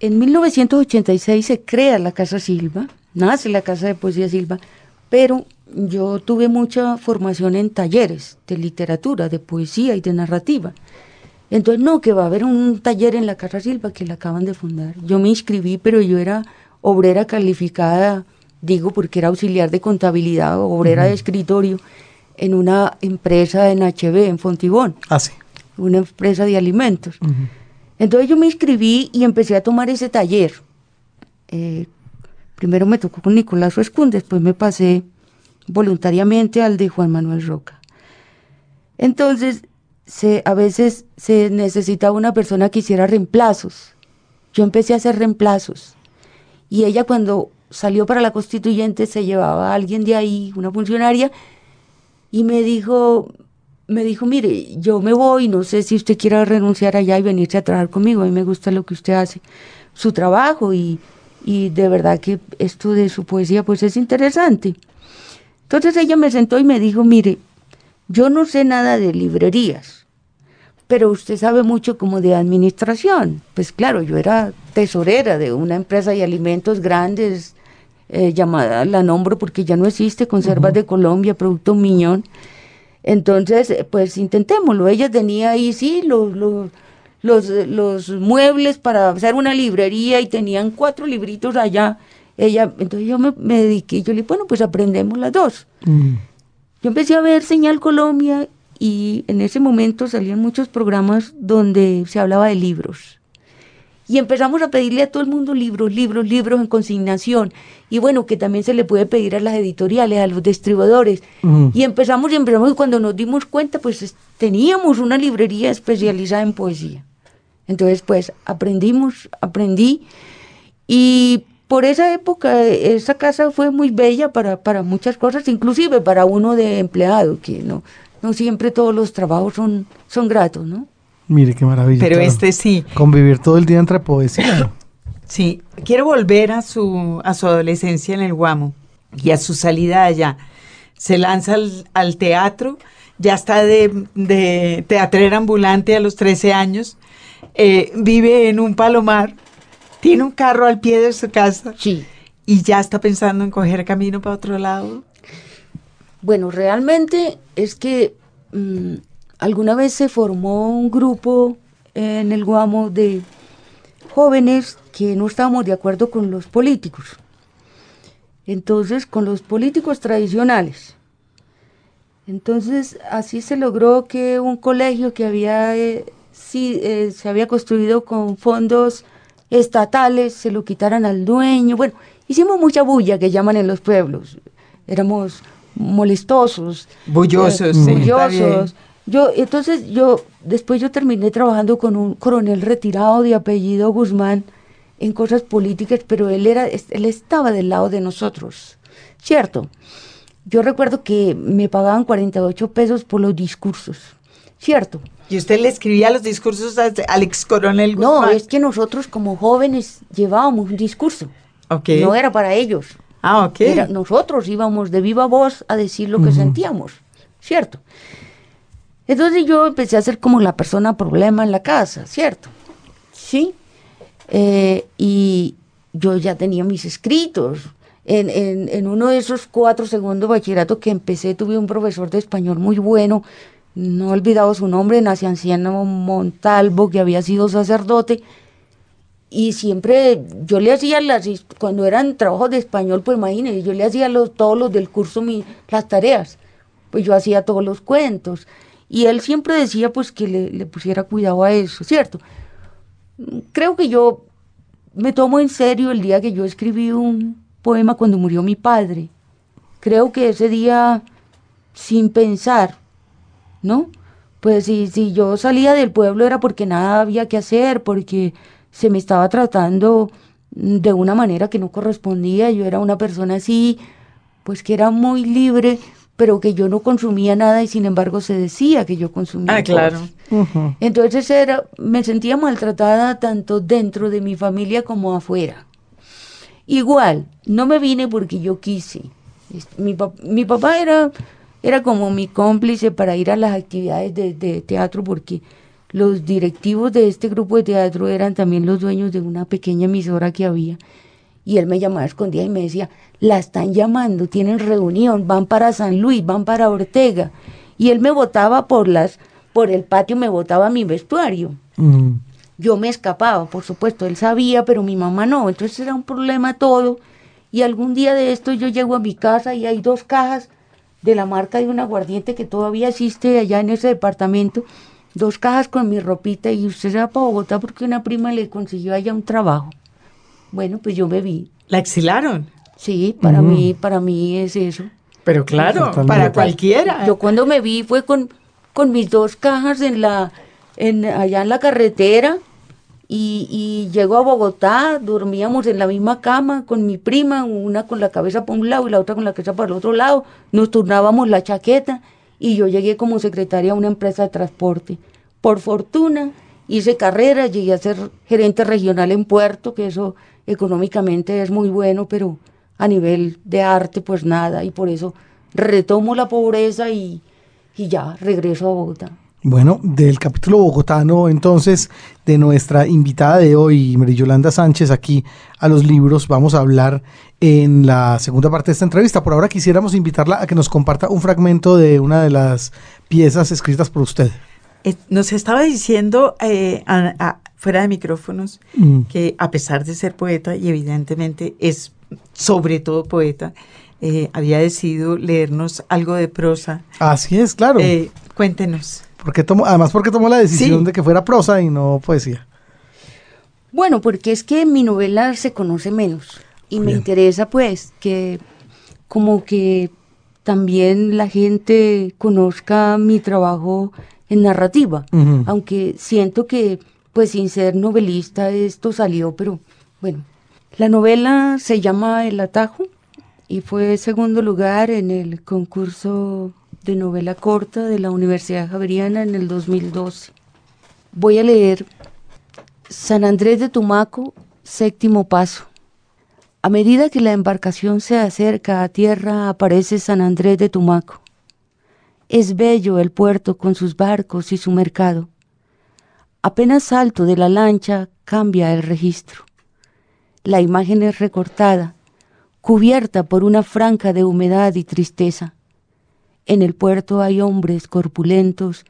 en 1986 se crea la Casa Silva, nace la Casa de Poesía Silva, pero yo tuve mucha formación en talleres de literatura, de poesía y de narrativa. Entonces, no, que va a haber un taller en la Casa Silva que la acaban de fundar. Yo me inscribí, pero yo era obrera calificada, digo, porque era auxiliar de contabilidad, obrera de escritorio, en una empresa en HB, en Fontibón Ah, sí. una empresa de alimentos. Entonces yo me inscribí y empecé a tomar ese taller. Eh, primero me tocó con Nicolás Rescún, después me pasé voluntariamente al de Juan Manuel Roca. Entonces, se, a veces se necesitaba una persona que hiciera reemplazos. Yo empecé a hacer reemplazos. Y ella cuando salió para la constituyente se llevaba a alguien de ahí, una funcionaria, y me dijo, me dijo, mire, yo me voy, no sé si usted quiera renunciar allá y venirse a trabajar conmigo, a mí me gusta lo que usted hace, su trabajo y, y de verdad que esto de su poesía pues es interesante. Entonces ella me sentó y me dijo, mire, yo no sé nada de librerías, pero usted sabe mucho como de administración. Pues claro, yo era tesorera de una empresa de alimentos grandes, eh, llamada, la nombro porque ya no existe, Conservas de Colombia, Producto Miñón. Entonces, eh, pues intentémoslo. Ella tenía ahí, sí, los, los, los, los muebles para hacer una librería y tenían cuatro libritos allá. Ella, entonces yo me, me dediqué, yo le dije, bueno, pues aprendemos las dos. Mm. Yo empecé a ver Señal Colombia y en ese momento salían muchos programas donde se hablaba de libros. Y empezamos a pedirle a todo el mundo libros, libros, libros en consignación. Y bueno, que también se le puede pedir a las editoriales, a los distribuidores. Y empezamos y empezamos y cuando nos dimos cuenta, pues es- teníamos una librería especializada en poesía. Entonces, pues aprendimos, aprendí. Y por esa época, esa casa fue muy bella para, para muchas cosas, inclusive para uno de empleado, que no, no siempre todos los trabajos son, son gratos, ¿no? Mire qué maravilla. Pero claro. este sí. Convivir todo el día entre poesía. Sí, quiero volver a su, a su adolescencia en el Guamo y a su salida allá. Se lanza al, al teatro, ya está de, de teatrera ambulante a los 13 años, eh, vive en un palomar, tiene un carro al pie de su casa Sí. y ya está pensando en coger camino para otro lado. Bueno, realmente es que mm, alguna vez se formó un grupo en el Guamo de jóvenes que no estábamos de acuerdo con los políticos. Entonces, con los políticos tradicionales. Entonces, así se logró que un colegio que había, eh, sí, eh, se había construido con fondos estatales, se lo quitaran al dueño. Bueno, hicimos mucha bulla que llaman en los pueblos. Éramos molestosos. Bullosos, eh, sí, bullosos. Yo, entonces yo, después yo terminé trabajando con un coronel retirado de apellido Guzmán en cosas políticas, pero él era, él estaba del lado de nosotros, ¿cierto? Yo recuerdo que me pagaban 48 pesos por los discursos, ¿cierto? Y usted le escribía los discursos a- al ex coronel No, Guzmán. es que nosotros como jóvenes llevábamos un discurso, Ok. no era para ellos. Ah, ok. Era- nosotros íbamos de viva voz a decir lo que sentíamos, ¿cierto? Entonces yo empecé a ser como la persona problema en la casa, ¿cierto? Sí. Eh, y yo ya tenía mis escritos. En, en, en uno de esos cuatro segundos bachillerato que empecé, tuve un profesor de español muy bueno, no he olvidado su nombre, Nacianciano Montalvo, que había sido sacerdote, y siempre yo le hacía las cuando eran trabajos de español pues imagínense yo le hacía los, todos los del curso las tareas pues yo hacía todos los cuentos y él siempre decía pues que le, pusiera cuidado a eso cierto creo que yo me tomo en serio el día que yo escribí un poema cuando murió mi padre. Creo que ese día sin pensar ¿no? Pues si, si yo salía del pueblo era porque nada había que hacer, porque se me estaba tratando de una manera que no correspondía. Yo era una persona así, pues que era muy libre, pero que yo no consumía nada y sin embargo se decía que yo consumía. Ah, claro. Entonces era, me sentía maltratada tanto dentro de mi familia como afuera. Igual, no me vine porque yo quise. Es- Mi, pap- mi papá era, era como mi cómplice para ir a las actividades de, de teatro porque los directivos de este grupo de teatro eran también los dueños de una pequeña emisora que había. Y él me llamaba escondida y me decía, la están llamando, tienen reunión, van para San Luis, van para Ortega. Y él me botaba por las, por el patio, me botaba mi vestuario. Mm. Yo me escapaba, por supuesto, él sabía, pero mi mamá no. Entonces era un problema todo. Y algún día de esto yo llego a mi casa y hay dos cajas de la marca de un aguardiente que todavía existe allá en ese departamento. Dos cajas con mi ropita y usted se va para Bogotá porque una prima le consiguió allá un trabajo. Bueno, pues yo me vi. La exilaron. Sí, para mí, para mí es eso. Pero claro, para cualquiera. Yo cuando me vi fue con, con mis dos cajas en la, en, allá en la carretera y, y llego a Bogotá, dormíamos en la misma cama con mi prima, una con la cabeza para un lado y la otra con la cabeza para el otro lado, nos turnábamos la chaqueta y yo llegué como secretaria a una empresa de transporte. Por fortuna hice carrera, llegué a ser gerente regional en Puerto, que eso económicamente es muy bueno, pero a nivel de arte pues nada y por eso retomo la pobreza y, y ya regreso a Bogotá. Bueno, del capítulo bogotano, entonces, de nuestra invitada de hoy, Yolanda Sánchez, aquí a los libros, vamos a hablar en la segunda parte de esta entrevista. Por ahora quisiéramos invitarla a que nos comparta un fragmento de una de las piezas escritas por usted. Eh, nos estaba diciendo eh, fuera de micrófonos mm. que a pesar de ser poeta, y evidentemente es sobre todo poeta, eh, había decidido leernos algo de prosa. Así es, claro. cuéntenos. Porque tomó, además, porque tomó la decisión de que fuera prosa y no poesía? Bueno, porque es que mi novela se conoce menos y me interesa pues que como que también la gente conozca mi trabajo en narrativa, aunque siento que pues sin ser novelista esto salió, pero bueno, la novela se llama El Atajo y fue segundo lugar en el concurso de novela corta de la Universidad Javeriana en el 2012. Voy a leer San Andrés de Tumaco, séptimo paso. A medida que la embarcación se acerca a tierra, aparece San Andrés de Tumaco. Es bello el puerto con sus barcos y su mercado. Apenas salto de la lancha, cambia el registro. La imagen es recortada, cubierta por una franja de humedad y tristeza. En el puerto hay hombres corpulentos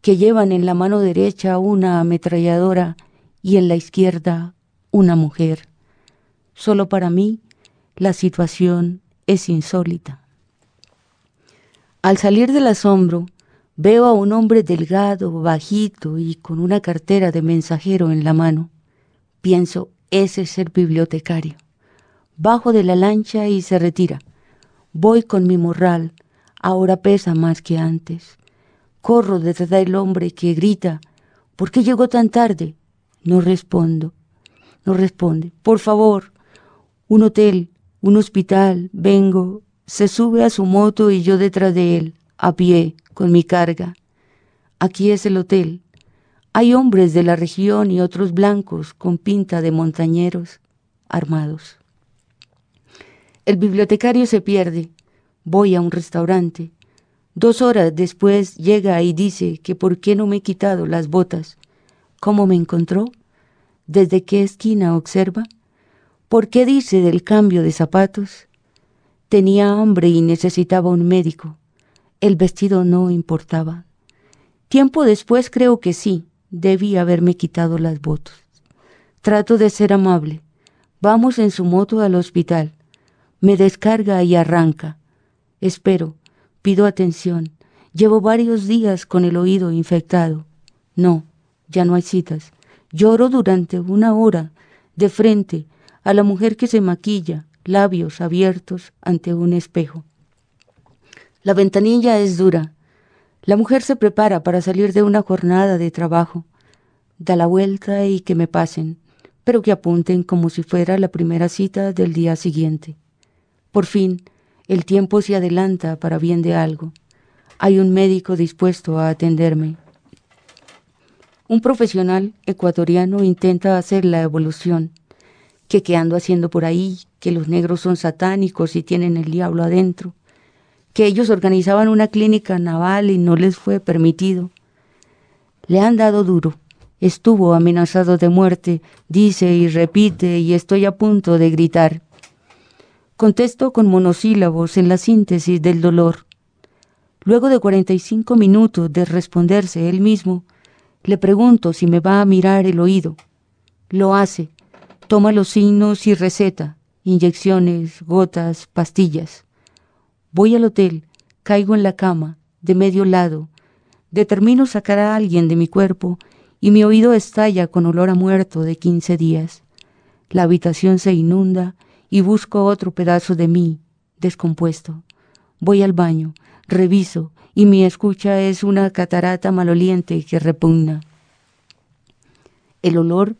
que llevan en la mano derecha una ametralladora y en la izquierda una mujer. Solo para mí la situación es insólita. Al salir del asombro, veo a un hombre delgado, bajito y con una cartera de mensajero en la mano. Pienso, ese es el bibliotecario. Bajo de la lancha y se retira. Voy con mi morral, ahora pesa más que antes. Corro detrás del hombre que grita, ¿por qué llegó tan tarde? No respondo, no responde. Por favor, un hotel, un hospital, vengo. Se sube a su moto y yo detrás de él, a pie, con mi carga. Aquí es el hotel. Hay hombres de la región y otros blancos con pinta de montañeros, armados. El bibliotecario se pierde. Voy a un restaurante. Dos horas después llega y dice que por qué no me he quitado las botas. ¿Cómo me encontró? ¿Desde qué esquina observa? ¿Por qué dice del cambio de zapatos? Tenía hambre y necesitaba un médico. El vestido no importaba. Tiempo después creo que sí, debí haberme quitado las botas. Trato de ser amable. Vamos en su moto al hospital. Me descarga y arranca. Espero, pido atención. Llevo varios días con el oído infectado. No, ya no hay citas. Lloro durante una hora, de frente, a la mujer que se maquilla, labios abiertos ante un espejo. La ventanilla es dura. La mujer se prepara para salir de una jornada de trabajo. Da la vuelta y que me pasen, pero que apunten como si fuera la primera cita del día siguiente. Por fin, el tiempo se adelanta para bien de algo. Hay un médico dispuesto a atenderme. Un profesional ecuatoriano intenta hacer la evolución. Que qué ando haciendo por ahí, que los negros son satánicos y tienen el diablo adentro, que ellos organizaban una clínica naval y no les fue permitido. Le han dado duro. Estuvo amenazado de muerte, dice y repite y estoy a punto de gritar. Contesto con monosílabos en la síntesis del dolor. Luego de 45 minutos de responderse él mismo, le pregunto si me va a mirar el oído. Lo hace. Toma los signos y receta. Inyecciones, gotas, pastillas. Voy al hotel, caigo en la cama, de medio lado. Determino sacar a alguien de mi cuerpo y mi oído estalla con olor a muerto de quince días. La habitación se inunda y busco otro pedazo de mí, descompuesto. Voy al baño, reviso, y mi escucha es una catarata maloliente que repugna. El olor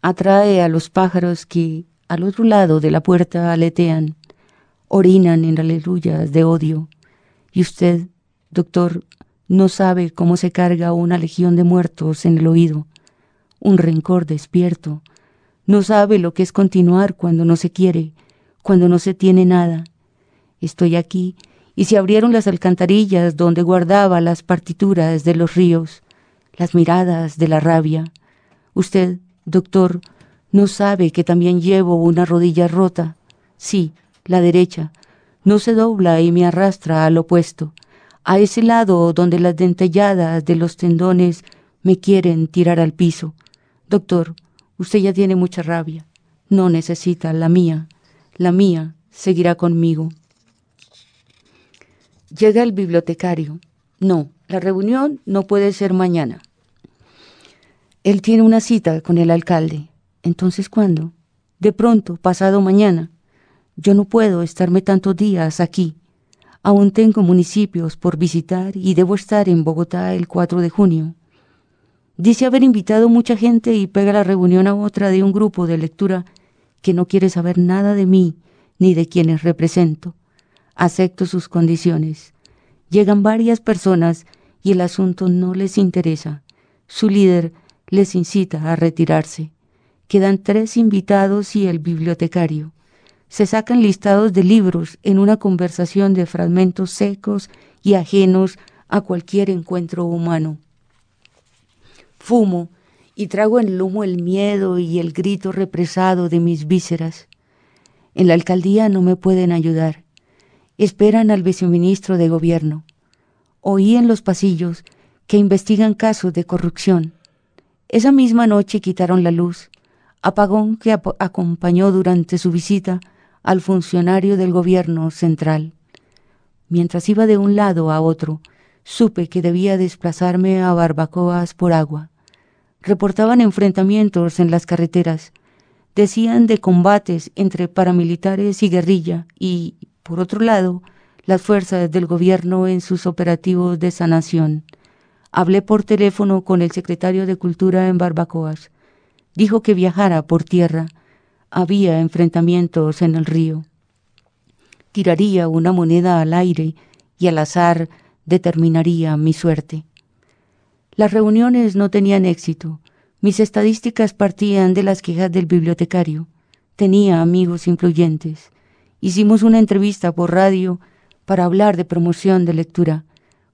atrae a los pájaros que al otro lado de la puerta aletean, orinan en aleluyas de odio, y usted, doctor, no sabe cómo se carga una legión de muertos en el oído, un rencor despierto, no sabe lo que es continuar cuando no se quiere, cuando no se tiene nada. Estoy aquí y se abrieron las alcantarillas donde guardaba las partituras de los ríos. las miradas de la rabia. Usted, doctor, no sabe que también llevo una rodilla rota. Sí, la derecha. No se dobla y me arrastra al opuesto, a ese lado donde las dentelladas de los tendones me quieren tirar al piso. Doctor, usted ya tiene mucha rabia. No necesita la mía. La mía seguirá conmigo. Llega el bibliotecario. No, la reunión no puede ser mañana. Él tiene una cita con el alcalde. Entonces, ¿cuándo? De pronto, pasado mañana. Yo no puedo estarme tantos días aquí. Aún tengo municipios por visitar y debo estar en Bogotá el 4 de junio. Dice haber invitado mucha gente y pega la reunión a otra de un grupo de lectura que no quiere saber nada de mí ni de quienes represento. Acepto sus condiciones. Llegan varias personas y el asunto no les interesa. Su líder les incita a retirarse. Quedan tres invitados y el bibliotecario. Se sacan listados de libros en una conversación de fragmentos secos y ajenos a cualquier encuentro humano. Fumo y trago en el humo el miedo y el grito represado de mis vísceras. En la alcaldía no me pueden ayudar. Esperan al viceministro de gobierno. Oí en los pasillos que investigan casos de corrupción. Esa misma noche quitaron la luz, apagón que acompañó durante su visita al funcionario del gobierno central. Mientras iba de un lado a otro, supe que debía desplazarme a barbacoas por agua. Reportaban enfrentamientos en las carreteras, decían de combates entre paramilitares y guerrilla y, por otro lado, las fuerzas del gobierno en sus operativos de sanación. Hablé por teléfono con el secretario de Cultura en Barbacoas. Dijo que viajara por tierra. Había enfrentamientos en el río. Tiraría una moneda al aire y al azar determinaría mi suerte. Las reuniones no tenían éxito. Mis estadísticas partían de las quejas del bibliotecario. Tenía amigos influyentes. Hicimos una entrevista por radio para hablar de promoción de lectura.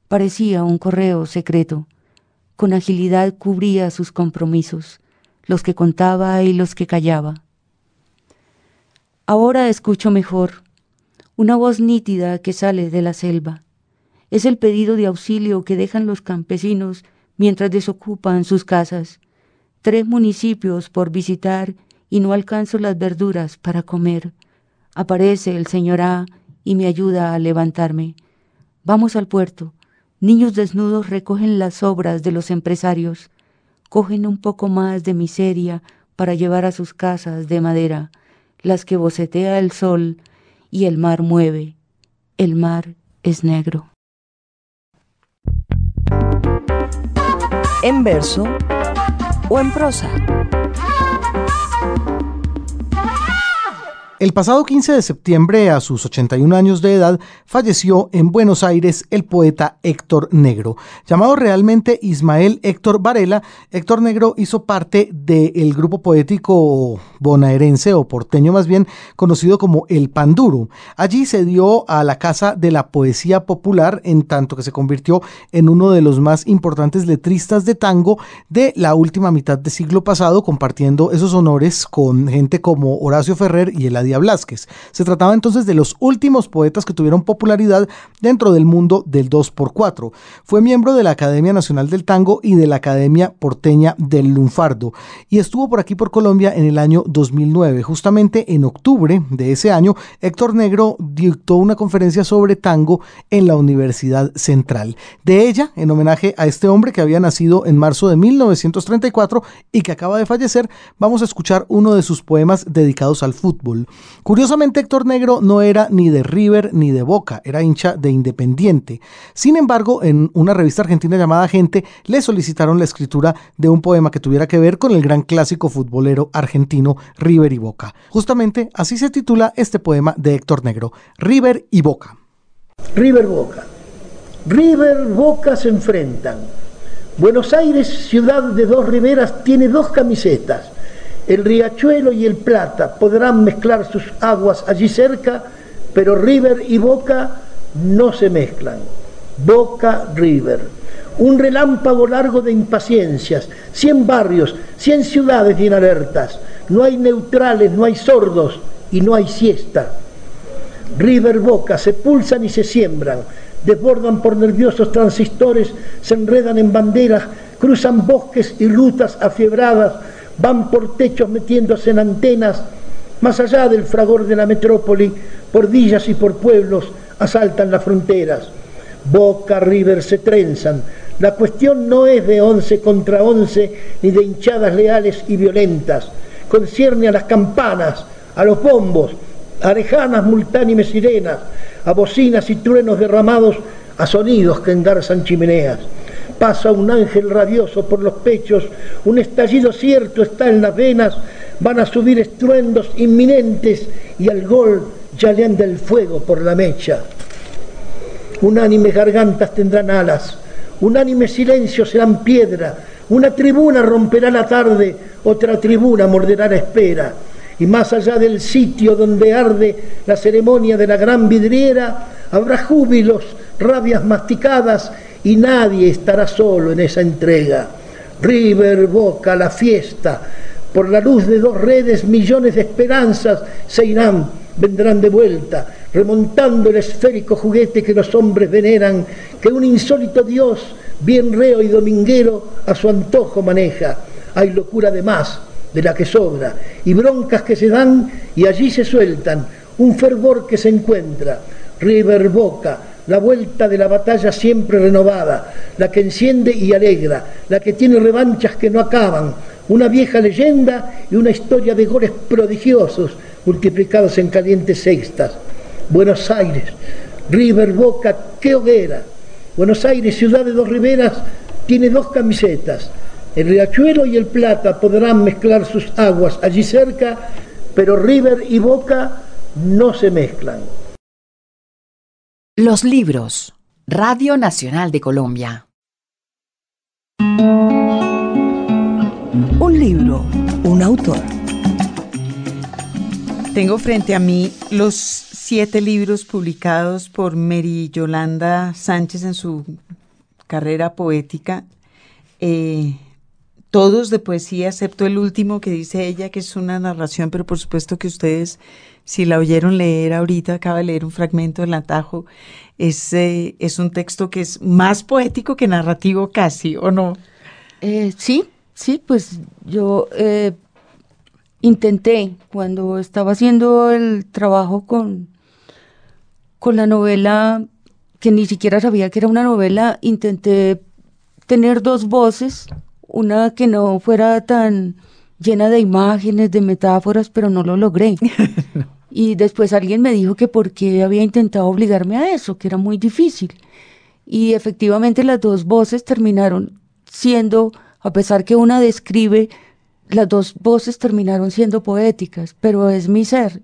Parecía un correo secreto. Con agilidad cubría sus compromisos, los que contaba y los que callaba. Ahora escucho mejor, una voz nítida que sale de la selva. Es el pedido de auxilio que dejan los campesinos mientras desocupan sus casas tres municipios por visitar y no alcanzo las verduras para comer. Aparece el señor A y me ayuda a levantarme. Vamos al puerto. Niños desnudos recogen las obras de los empresarios. Cogen un poco más de miseria para llevar a sus casas de madera, las que bocetea el sol y el mar mueve. El mar es negro. En verso o en prosa. El pasado 15 de septiembre, a sus 81 años de edad, falleció en Buenos Aires el poeta Héctor Negro. Llamado realmente Ismael Héctor Varela, Héctor Negro hizo parte del grupo poético bonaerense o porteño más bien, conocido como El Panduro. Allí se dio a la Casa de la Poesía Popular, en tanto que se convirtió en uno de los más importantes letristas de tango de la última mitad del siglo pasado, compartiendo esos honores con gente como Horacio Ferrer y Eladio Blasquez. Se trataba entonces de los últimos poetas que tuvieron popularidad dentro del mundo del 2x4. Fue miembro de la Academia Nacional del Tango y de la Academia Porteña del Lunfardo y estuvo por aquí por Colombia en el año 2009. Justamente en octubre de ese año, Héctor Negro dictó una conferencia sobre tango en la Universidad Central. De ella, en homenaje a este hombre que había nacido en marzo de 1934 y que acaba de fallecer, vamos a escuchar uno de sus poemas dedicados al fútbol. Curiosamente, Héctor Negro no era ni de River ni de Boca, era hincha de Independiente. Sin embargo, en una revista argentina llamada Gente, le solicitaron la escritura de un poema que tuviera que ver con el gran clásico futbolero argentino River y Boca. Justamente así se titula este poema de Héctor Negro, River y Boca. River Boca. River Boca se enfrentan. Buenos Aires, ciudad de dos riberas, tiene dos camisetas el riachuelo y el Plata podrán mezclar sus aguas allí cerca, pero River y Boca no se mezclan. Boca River. un relámpago largo de impaciencias, cien barrios, cien ciudades bien alertas, no hay neutrales, no hay sordos y no hay siesta. River Boca se pulsan y se siembran, desbordan por nerviosos transistores, se enredan en banderas, cruzan bosques y rutas afiebradas, van por techos metiéndose en antenas, más allá del fragor de la metrópoli, por villas y por pueblos, asaltan las fronteras. Boca, River se trenzan. La cuestión no es de once contra once, ni de hinchadas leales y violentas. Concierne a las campanas, a los bombos, a lejanas multánimes sirenas, a bocinas y truenos derramados, a sonidos que engarzan chimeneas. Pasa un ángel radioso por los pechos, un estallido cierto está en las venas, van a subir estruendos inminentes y al gol ya le anda el fuego por la mecha. Unánimes gargantas tendrán alas, unánime silencio serán piedra, una tribuna romperá la tarde, otra tribuna morderá la espera. Y más allá del sitio donde arde la ceremonia de la gran vidriera, habrá júbilos, rabias masticadas y nadie estará solo en esa entrega. River, Boca, la fiesta, por la luz de dos redes millones de esperanzas se irán, vendrán de vuelta, remontando el esférico juguete que los hombres veneran, que un insólito Dios, bien reo y dominguero, a su antojo maneja. Hay locura de más, de la que sobra, y broncas que se dan y allí se sueltan, un fervor que se encuentra. River Boca, la vuelta de la batalla siempre renovada, la que enciende y alegra, la que tiene revanchas que no acaban, una vieja leyenda y una historia de goles prodigiosos multiplicados en calientes sextas. Buenos Aires, River Boca, qué hoguera. Buenos Aires, ciudad de dos riberas, tiene dos camisetas. El Riachuelo y el Plata podrán mezclar sus aguas allí cerca, pero River y Boca no se mezclan. Los libros. Radio Nacional de Colombia. Un libro, un autor. Tengo frente a mí los siete libros publicados por Mary Yolanda Sánchez en su carrera poética. Eh, todos de poesía, excepto el último que dice ella, que es una narración, pero por supuesto que ustedes, si la oyeron leer ahorita, acaba de leer un fragmento del atajo, es, eh, es un texto que es más poético que narrativo casi, ¿o no? Eh, sí, sí, pues yo eh, intenté cuando estaba haciendo el trabajo con, con la novela, que ni siquiera sabía que era una novela, intenté tener dos voces, una que no fuera tan llena de imágenes, de metáforas, pero no lo logré. Y después alguien me dijo que por qué había intentado obligarme a eso, que era muy difícil. Y efectivamente las dos voces terminaron siendo, a pesar que una describe, las dos voces terminaron siendo poéticas, pero es mi ser.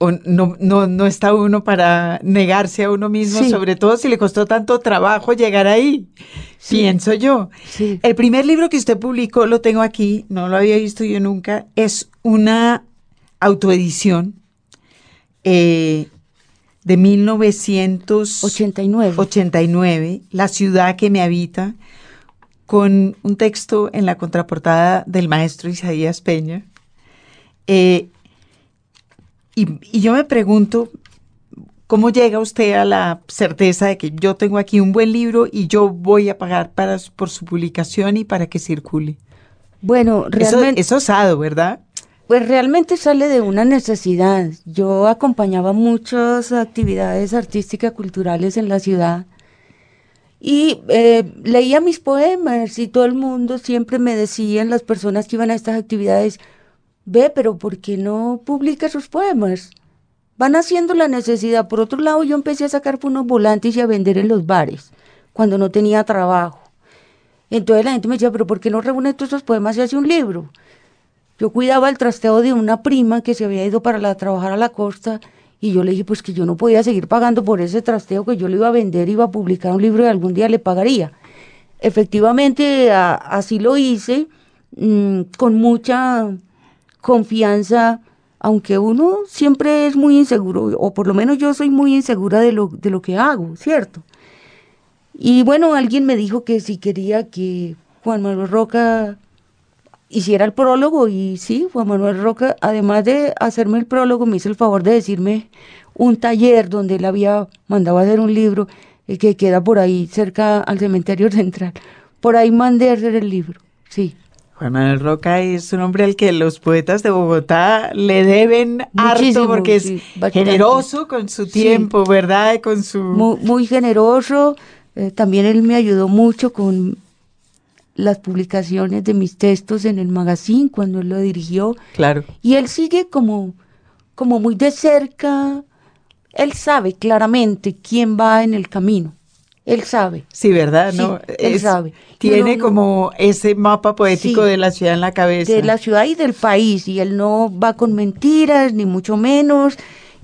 No, no, no está uno para negarse a uno mismo, Sí. sobre todo si le costó tanto trabajo llegar ahí, pienso yo. Sí. El primer libro que usted publicó, lo tengo aquí, no lo había visto yo nunca, es una autoedición eh, de 1989, 89. La ciudad que me habita, con un texto en la contraportada del maestro Isaías Peña. Eh, y, y yo me pregunto, ¿cómo llega usted a la certeza de que yo tengo aquí un buen libro y yo voy a pagar para, por su publicación y para que circule? Bueno, Eso realmente, es osado, ¿verdad? pues realmente sale de una necesidad. Yo acompañaba muchas actividades artísticas culturales en la ciudad y eh, leía mis poemas y todo el mundo siempre me decían, las personas que iban a estas actividades, ve, pero ¿por qué no publica sus poemas? Van haciendo la necesidad. Por otro lado, yo empecé a sacar unos volantes y a vender en los bares cuando no tenía trabajo. Entonces la gente me decía, pero ¿por qué no reúne todos esos poemas y hace un libro? Yo cuidaba el trasteo de una prima que se había ido para trabajar a la costa y yo le dije pues que yo no podía seguir pagando por ese trasteo que yo le iba a vender, iba a publicar un libro y algún día le pagaría. Efectivamente, así lo hice, mm, con mucha confianza, aunque uno siempre es muy inseguro, o por lo menos yo soy muy insegura de lo, de lo que hago, ¿cierto? Y bueno, alguien me dijo que si quería que Juan Manuel Roca hiciera el prólogo y sí, Juan Manuel Roca, además de hacerme el prólogo, me hizo el favor de decirme un taller donde él había mandado a hacer un libro eh, que queda por ahí cerca al cementerio central. Por ahí mandé a hacer el libro, sí. Juan Manuel Roca es un hombre al que los poetas de Bogotá le deben Muchísimo, harto porque es sí, generoso con su Sí. tiempo, ¿verdad? Con su... Muy, muy generoso. eh, también él me ayudó mucho con las publicaciones de mis textos en el magazine cuando él lo dirigió. Claro. Y él sigue como, como muy de cerca. Él sabe claramente quién va en el camino. Él sabe. Sí, ¿verdad? Sí, ¿No? él sabe. Tiene no- como ese mapa poético Sí. de la ciudad en la cabeza. de la ciudad y del país y él no va con mentiras ni mucho menos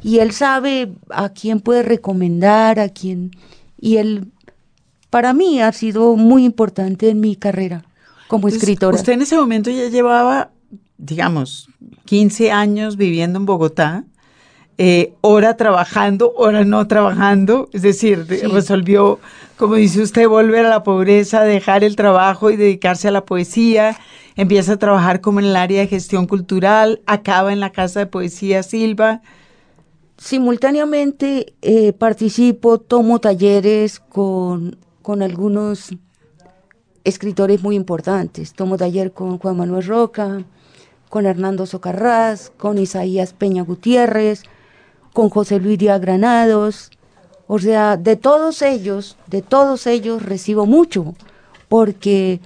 y él sabe a quién puede recomendar, a quién y él para mí ha sido muy importante en mi carrera como Entonces, escritora. Usted en ese momento ya llevaba, digamos, 15 años viviendo en Bogotá, eh, hora trabajando, hora no trabajando, es decir, Sí. resolvió, como dice usted, volver a la pobreza, dejar el trabajo y dedicarse a la poesía, empieza a trabajar como en el área de gestión cultural, acaba en la Casa de Poesía Silva. Simultáneamente eh, participo, tomo talleres con, con algunos escritores muy importantes. Tomo taller con Juan Manuel Roca, con Hernando Socarrás, con Isaías Peña Gutiérrez, con José Luis Díaz Granados. O sea, de todos ellos, de todos ellos recibo mucho, porque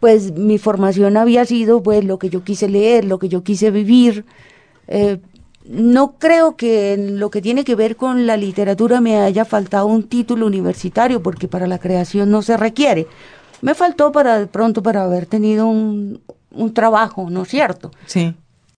pues mi formación había sido pues lo que yo quise leer, lo que yo quise vivir. Eh, no creo que en lo que tiene que ver con la literatura me haya faltado un título universitario, porque para la creación no se requiere. Me faltó para de pronto para haber tenido un, un trabajo, ¿no es cierto? Sí.